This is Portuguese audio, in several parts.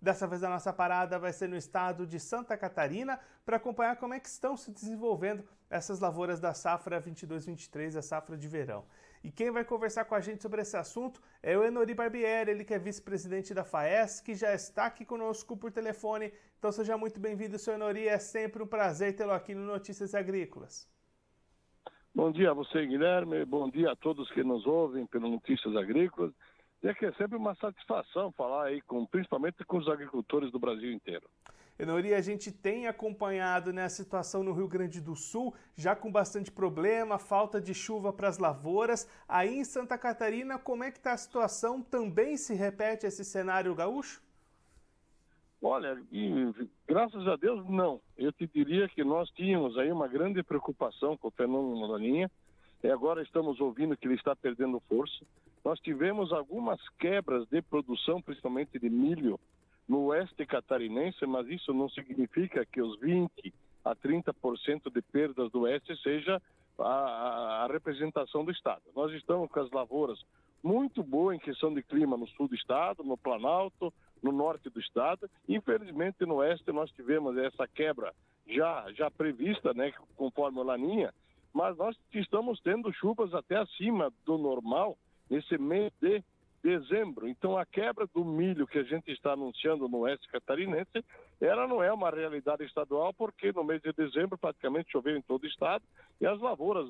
Dessa vez a nossa parada vai ser no estado de Santa Catarina para acompanhar como é que estão se desenvolvendo essas lavouras da safra 22-23, a safra de verão. E quem vai conversar com a gente sobre esse assunto é o Enori Barbieri, ele que é vice-presidente da FAES, que já está aqui conosco por telefone. Então seja muito bem-vindo, senhor Enori, é sempre um prazer tê-lo aqui no Notícias Agrícolas. Bom dia a você, Guilherme, bom dia a todos que nos ouvem pelo Notícias Agrícolas. E é que é sempre uma satisfação falar aí, com, principalmente com os agricultores do Brasil inteiro. Enori, a gente tem acompanhado né, a situação no Rio Grande do Sul, já com bastante problema, falta de chuva para as lavouras. Aí em Santa Catarina, como é que está a situação? Também se repete esse cenário gaúcho? Olha, e, graças a Deus, não. Eu te diria que nós tínhamos aí uma grande preocupação com o fenômeno Laninha, e agora estamos ouvindo que ele está perdendo força. Nós tivemos algumas quebras de produção, principalmente de milho, no oeste catarinense, mas isso não significa que os 20 a 30% de perdas do oeste seja a, a, representação do estado. Nós estamos com as lavouras muito boas em questão de clima no sul do estado, no Planalto, no norte do estado. Infelizmente no oeste nós tivemos essa quebra já já prevista, né, conforme a Laninha, mas nós estamos tendo chuvas até acima do normal nesse mês de dezembro. Então, a quebra do milho que a gente está anunciando no oeste catarinense, ela não é uma realidade estadual, porque no mês de dezembro praticamente choveu em todo o estado e as lavouras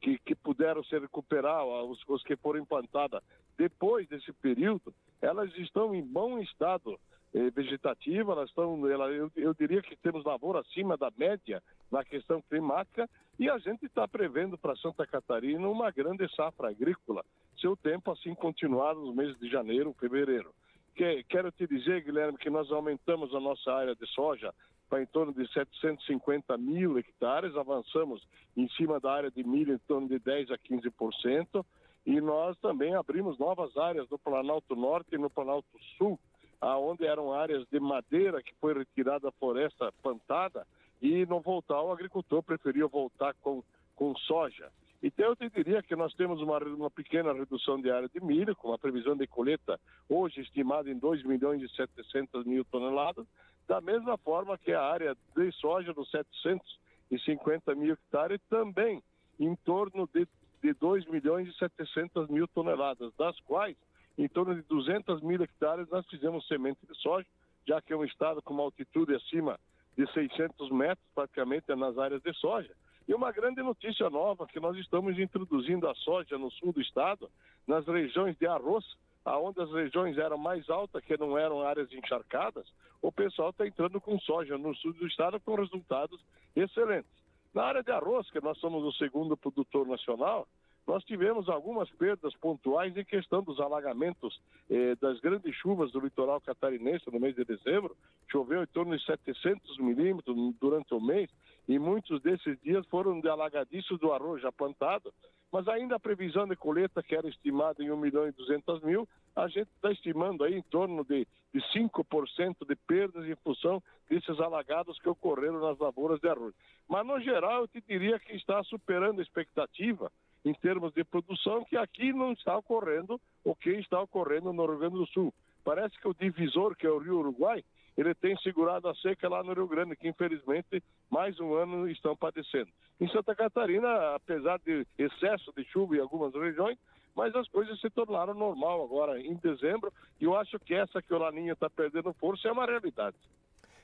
que, que puderam se recuperar, os, os que foram implantadas depois desse período, elas estão em bom estado eh, vegetativo, elas estão, ela, eu, eu diria que temos lavoura acima da média na questão climática e a gente está prevendo para Santa Catarina uma grande safra agrícola se o tempo assim continuar nos meses de janeiro, fevereiro. Que, quero te dizer, Guilherme, que nós aumentamos a nossa área de soja para em torno de 750 mil hectares, avançamos em cima da área de milho em torno de 10 a 15%, e nós também abrimos novas áreas no Planalto Norte e no Planalto Sul, aonde eram áreas de madeira que foi retirada da floresta plantada, e no voltar o agricultor preferiu voltar com, com soja. Então, eu te diria que nós temos uma, uma pequena redução de área de milho, com a previsão de colheita hoje estimada em 2 milhões e 700 mil toneladas, da mesma forma que a área de soja dos 750 mil hectares também em torno de, de 2 milhões e 700 mil toneladas, das quais em torno de 200 mil hectares nós fizemos semente de soja, já que é um estado com uma altitude acima de 600 metros praticamente nas áreas de soja. E uma grande notícia nova que nós estamos introduzindo a soja no sul do estado, nas regiões de arroz, aonde as regiões eram mais altas, que não eram áreas encharcadas, o pessoal está entrando com soja no sul do estado com resultados excelentes. Na área de arroz, que nós somos o segundo produtor nacional, nós tivemos algumas perdas pontuais em questão dos alagamentos eh, das grandes chuvas do litoral catarinense no mês de dezembro. Choveu em torno de 700 milímetros durante o mês e muitos desses dias foram de alagadiços do arroz já plantado. Mas ainda a previsão de colheita, que era estimada em 1 milhão e 200 mil, a gente está estimando aí em torno de, de 5% de perdas em função desses alagados que ocorreram nas lavouras de arroz. Mas, no geral, eu te diria que está superando a expectativa em termos de produção, que aqui não está ocorrendo o que está ocorrendo no Rio Grande do Sul. Parece que o divisor, que é o Rio Uruguai, ele tem segurado a seca lá no Rio Grande, que infelizmente mais um ano estão padecendo. Em Santa Catarina, apesar de excesso de chuva em algumas regiões, mas as coisas se tornaram normal agora em dezembro, e eu acho que essa que o Laninha está perdendo força é uma realidade.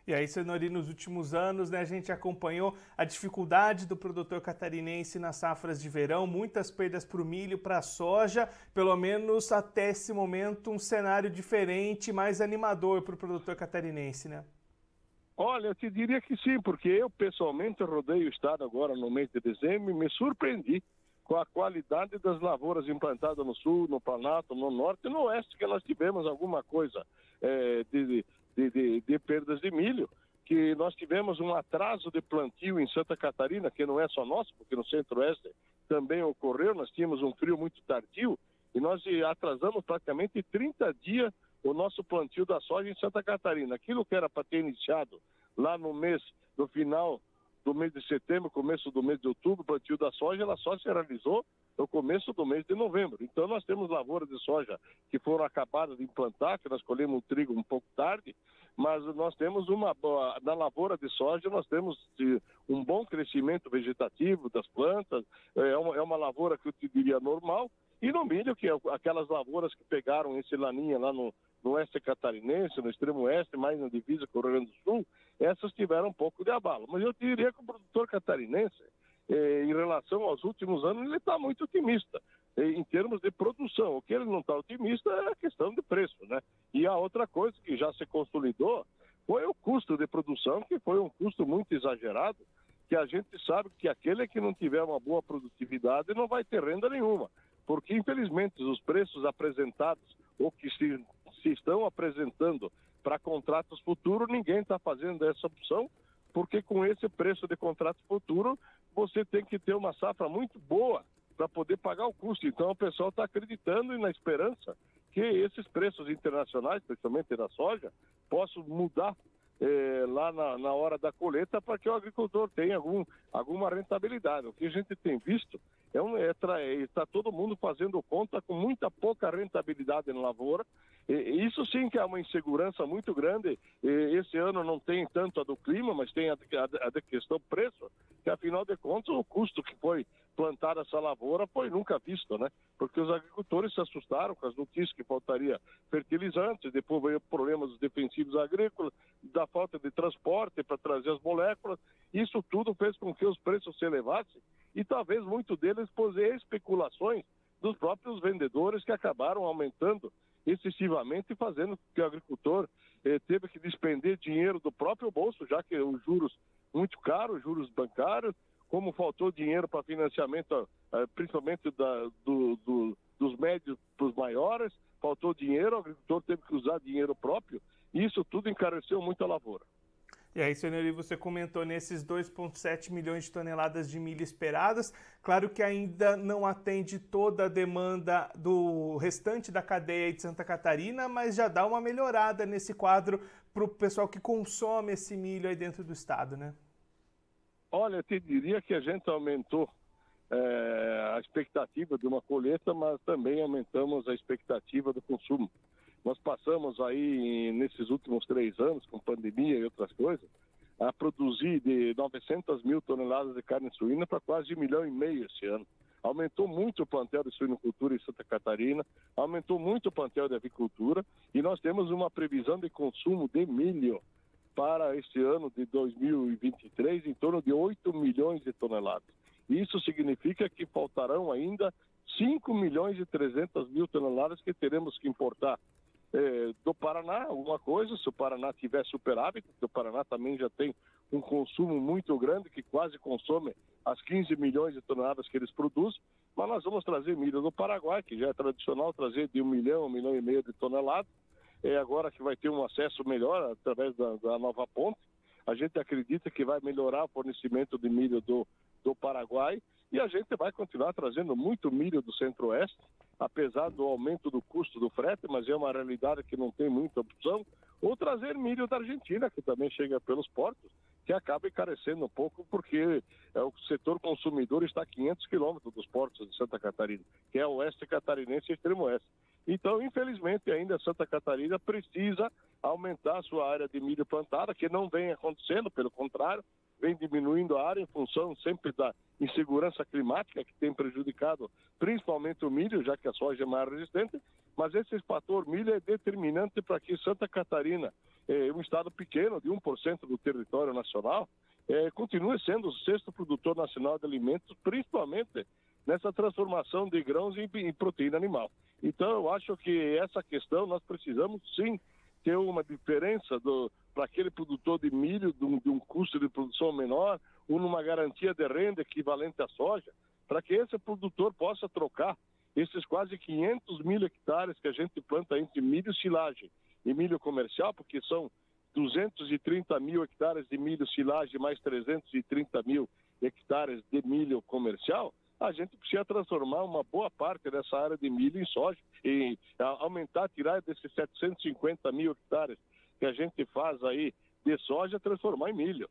E aí, Senori, nos últimos anos, né, a gente acompanhou a dificuldade do produtor catarinense nas safras de verão, muitas perdas para o milho, para a soja, pelo menos até esse momento um cenário diferente, mais animador para o produtor catarinense, né? Olha, eu te diria que sim, porque eu pessoalmente rodei o estado agora no mês de dezembro e me surpreendi com a qualidade das lavouras implantadas no sul, no Planalto, no norte e no oeste, que nós tivemos alguma coisa é, de, de, de, de perdas de milho, que nós tivemos um atraso de plantio em Santa Catarina, que não é só nosso, porque no centro-oeste também ocorreu, nós tínhamos um frio muito tardio, e nós atrasamos praticamente 30 dias o nosso plantio da soja em Santa Catarina. Aquilo que era para ter iniciado lá no mês, no final do mês de setembro, começo do mês de outubro, o plantio da soja, ela só se realizou no começo do mês de novembro. Então nós temos lavouras de soja que foram acabadas de implantar, que nós colhemos o trigo um pouco tarde, mas nós temos uma na lavoura de soja nós temos um bom crescimento vegetativo das plantas, é uma, é uma lavoura que eu te diria normal, e no milho, que é aquelas lavouras que pegaram esse laninha lá no, no oeste catarinense, no extremo oeste, mais na divisa com o Rio Grande do Sul, essas tiveram um pouco de abalo. Mas eu diria que o produtor catarinense, eh, em relação aos últimos anos, ele está muito otimista eh, em termos de produção. O que ele não está otimista é a questão de preço, né? E a outra coisa que já se consolidou foi o custo de produção, que foi um custo muito exagerado, que a gente sabe que aquele que não tiver uma boa produtividade não vai ter renda nenhuma porque infelizmente os preços apresentados ou que se, se estão apresentando para contratos futuros, ninguém está fazendo essa opção, porque com esse preço de contrato futuro, você tem que ter uma safra muito boa para poder pagar o custo. Então o pessoal está acreditando e na esperança que esses preços internacionais, principalmente da soja, possam mudar eh, lá na, na, hora da colheita para que o agricultor tenha algum, alguma rentabilidade. O que a gente tem visto é um, é, é, está todo mundo fazendo conta com muita pouca rentabilidade na lavoura. Isso sim que é uma insegurança muito grande. Esse ano não tem tanto a do clima, mas tem a, da questão preço, que afinal de contas o custo que foi plantar essa lavoura foi nunca visto, né? Porque os agricultores se assustaram com as notícias que faltaria fertilizantes, depois veio problemas defensivos agrícolas, da falta de transporte para trazer as moléculas. Isso tudo fez com que os preços se elevassem e talvez muito deles por especulações dos próprios vendedores que acabaram aumentando excessivamente, fazendo com que o agricultor eh, teve que despender dinheiro do próprio bolso, já que os juros muito caros, juros bancários, como faltou dinheiro para financiamento, eh, principalmente da, do, do, dos médios para os maiores, faltou dinheiro, o agricultor teve que usar dinheiro próprio, e isso tudo encareceu muito a lavoura. E aí, senhor você comentou nesses 2,7 milhões de toneladas de milho esperadas. Claro que ainda não atende toda a demanda do restante da cadeia de Santa Catarina, mas já dá uma melhorada nesse quadro para o pessoal que consome esse milho aí dentro do estado, né? Olha, eu te diria que a gente aumentou é, a expectativa de uma colheita, mas também aumentamos a expectativa do consumo. Nós passamos aí, nesses últimos três anos, com pandemia e outras coisas, a produzir de 900 mil toneladas de carne suína para quase um milhão e meio esse ano. Aumentou muito o plantel de suinocultura em Santa Catarina, aumentou muito o plantel de avicultura e nós temos uma previsão de consumo de milho para este ano de 2023 em torno de 8 milhões de toneladas. Isso significa que faltarão ainda 5 milhões e 300 mil toneladas que teremos que importar eh, do Paraná, alguma coisa, se o Paraná tiver superávit, porque o Paraná também já tem um consumo muito grande, que quase consome as 15 milhões de toneladas que eles produzem, mas nós vamos trazer milho do Paraguai, que já é tradicional trazer de um milhão, um milhão e meio de toneladas, é agora que vai ter um acesso melhor através da, da nova ponte. A gente acredita que vai melhorar o fornecimento de milho do, do Paraguai e a gente vai continuar trazendo muito milho do Centro-Oeste, apesar do aumento do custo do frete, mas é uma realidade que não tem muita opção, ou trazer milho da Argentina, que também chega pelos portos, que acaba encarecendo um pouco, porque é, o setor consumidor está a 500 quilômetros dos portos de Santa Catarina, que é oeste catarinense e extremo oeste. Então, infelizmente, ainda Santa Catarina precisa aumentar a sua área de milho plantada, que não vem acontecendo, pelo contrário, vem diminuindo a área em função sempre da insegurança climática que tem prejudicado principalmente o milho, já que a soja é mais resistente, mas esse fator milho é determinante para que Santa Catarina, é, um estado pequeno, de 1% do território nacional, é, continue sendo o sexto produtor nacional de alimentos, principalmente nessa transformação de grãos em proteína animal. Então, eu acho que essa questão nós precisamos sim ter uma diferença para aquele produtor de milho, de um, de um, custo de produção menor, ou numa garantia de renda equivalente à soja, para que esse produtor possa trocar esses quase 500 mil hectares que a gente planta entre milho silagem e milho comercial, porque são 230 mil hectares de milho silagem mais 330 mil hectares de milho comercial, a gente precisa transformar uma boa parte dessa área de milho em soja e aumentar, tirar desses 750 mil hectares que a gente faz aí de soja, transformar em milho.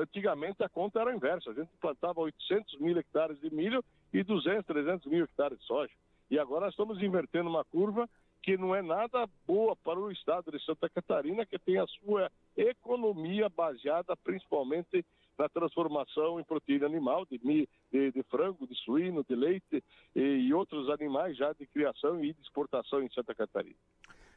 Antigamente a conta era inversa, a gente plantava 800 mil hectares de milho e 200, 300 mil hectares de soja. E agora estamos invertendo uma curva que não é nada boa para o estado de Santa Catarina, que tem a sua economia baseada principalmente na transformação em proteína animal, de, de, de frango, de suíno, de leite e, e, outros animais já de criação e de exportação em Santa Catarina.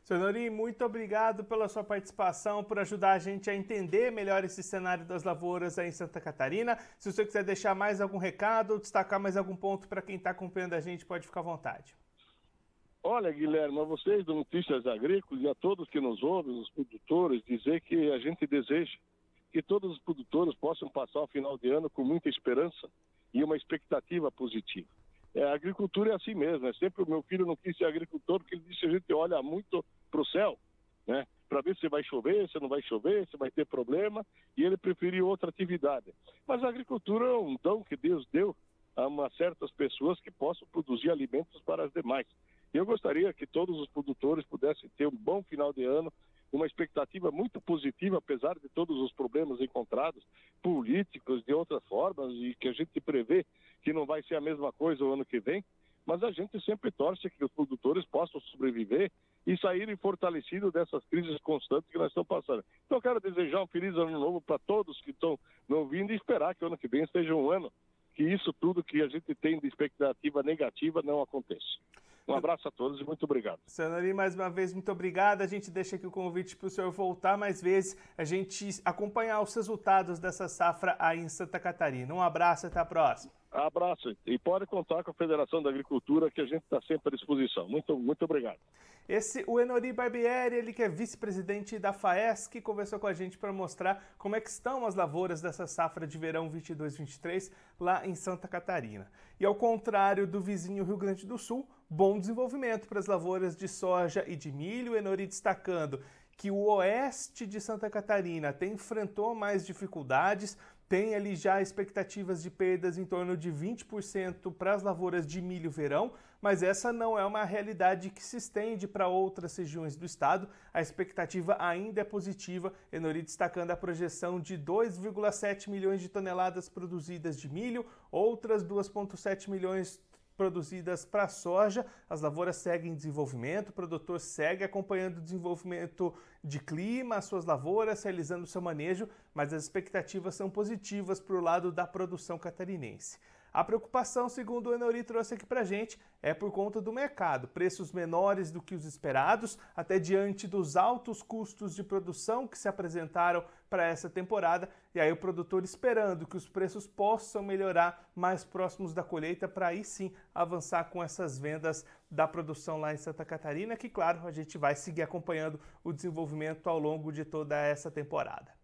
Senhor Norim, muito obrigado pela sua participação, por ajudar a gente a entender melhor esse cenário das lavouras aí em Santa Catarina. Se você quiser deixar mais algum recado ou destacar mais algum ponto para quem está acompanhando a gente, pode ficar à vontade. Olha, Guilherme, a vocês do Notícias Agrícolas e a todos que nos ouvem, os produtores, dizer que a gente deseja que todos os produtores possam passar o final de ano com muita esperança e uma expectativa positiva. É, a agricultura é assim mesmo, é sempre o meu filho não quis ser agricultor porque ele disse a gente olha muito para o céu, né? Para ver se vai chover, se não vai chover, se vai ter problema, e ele preferiu outra atividade. Mas a agricultura é um dom que Deus deu a uma certas pessoas que possam produzir alimentos para as demais. Eu gostaria que todos os produtores pudessem ter um bom final de ano, uma expectativa muito positiva, apesar de todos os problemas encontrados, políticos, de outras formas, e que a gente prevê que não vai ser a mesma coisa o ano que vem, mas a gente sempre torce que os produtores possam sobreviver e saírem fortalecidos dessas crises constantes que nós estamos passando. Então, eu quero desejar um feliz ano novo para todos que estão ouvindo e esperar que o ano que vem seja um ano que isso tudo que a gente tem de expectativa negativa não aconteça. Um abraço a todos e muito obrigado. Senhor mais uma vez, muito obrigado. A gente deixa aqui o convite para o senhor voltar mais vezes, a gente acompanhar os resultados dessa safra aí em Santa Catarina. Um abraço e até a próxima. Abraço. E pode contar com a Federação da Agricultura, que a gente está sempre à disposição. Muito, muito obrigado. Esse, o Enori Barbieri, ele que é vice-presidente da FAESC, conversou com a gente para mostrar como é que estão as lavouras dessa safra de verão 22-23 lá em Santa Catarina. E ao contrário do vizinho Rio Grande do Sul, bom desenvolvimento para as lavouras de soja e de milho, Enori destacando que o oeste de Santa Catarina até enfrentou mais dificuldades, tem ali já expectativas de perdas em torno de 20% para as lavouras de milho verão, mas essa não é uma realidade que se estende para outras regiões do estado. A expectativa ainda é positiva, Enori destacando a projeção de 2,7 milhões de toneladas produzidas de milho, outras 2,7 milhões produzidas para soja. As lavouras seguem em desenvolvimento, o produtor segue acompanhando o desenvolvimento de clima, as suas lavouras, realizando seu manejo, mas as expectativas são positivas para o lado da produção catarinense. A preocupação, segundo o Enori trouxe aqui para gente, é por conta do mercado. Preços menores do que os esperados, até diante dos altos custos de produção que se apresentaram para essa temporada. E aí o produtor esperando que os preços possam melhorar mais próximos da colheita para aí sim avançar com essas vendas da produção lá em Santa Catarina, que claro, a gente vai seguir acompanhando o desenvolvimento ao longo de toda essa temporada.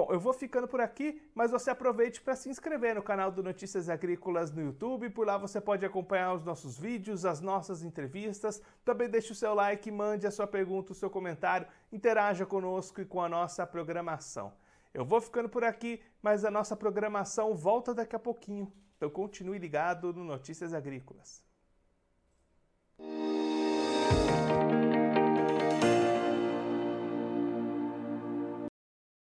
Bom, eu vou ficando por aqui, mas você aproveite para se inscrever no canal do Notícias Agrícolas no YouTube. Por lá você pode acompanhar os nossos vídeos, as nossas entrevistas. Também deixe o seu like, mande a sua pergunta, o seu comentário, interaja conosco e com a nossa programação. Eu vou ficando por aqui, mas a nossa programação volta daqui a pouquinho. Então continue ligado no Notícias Agrícolas.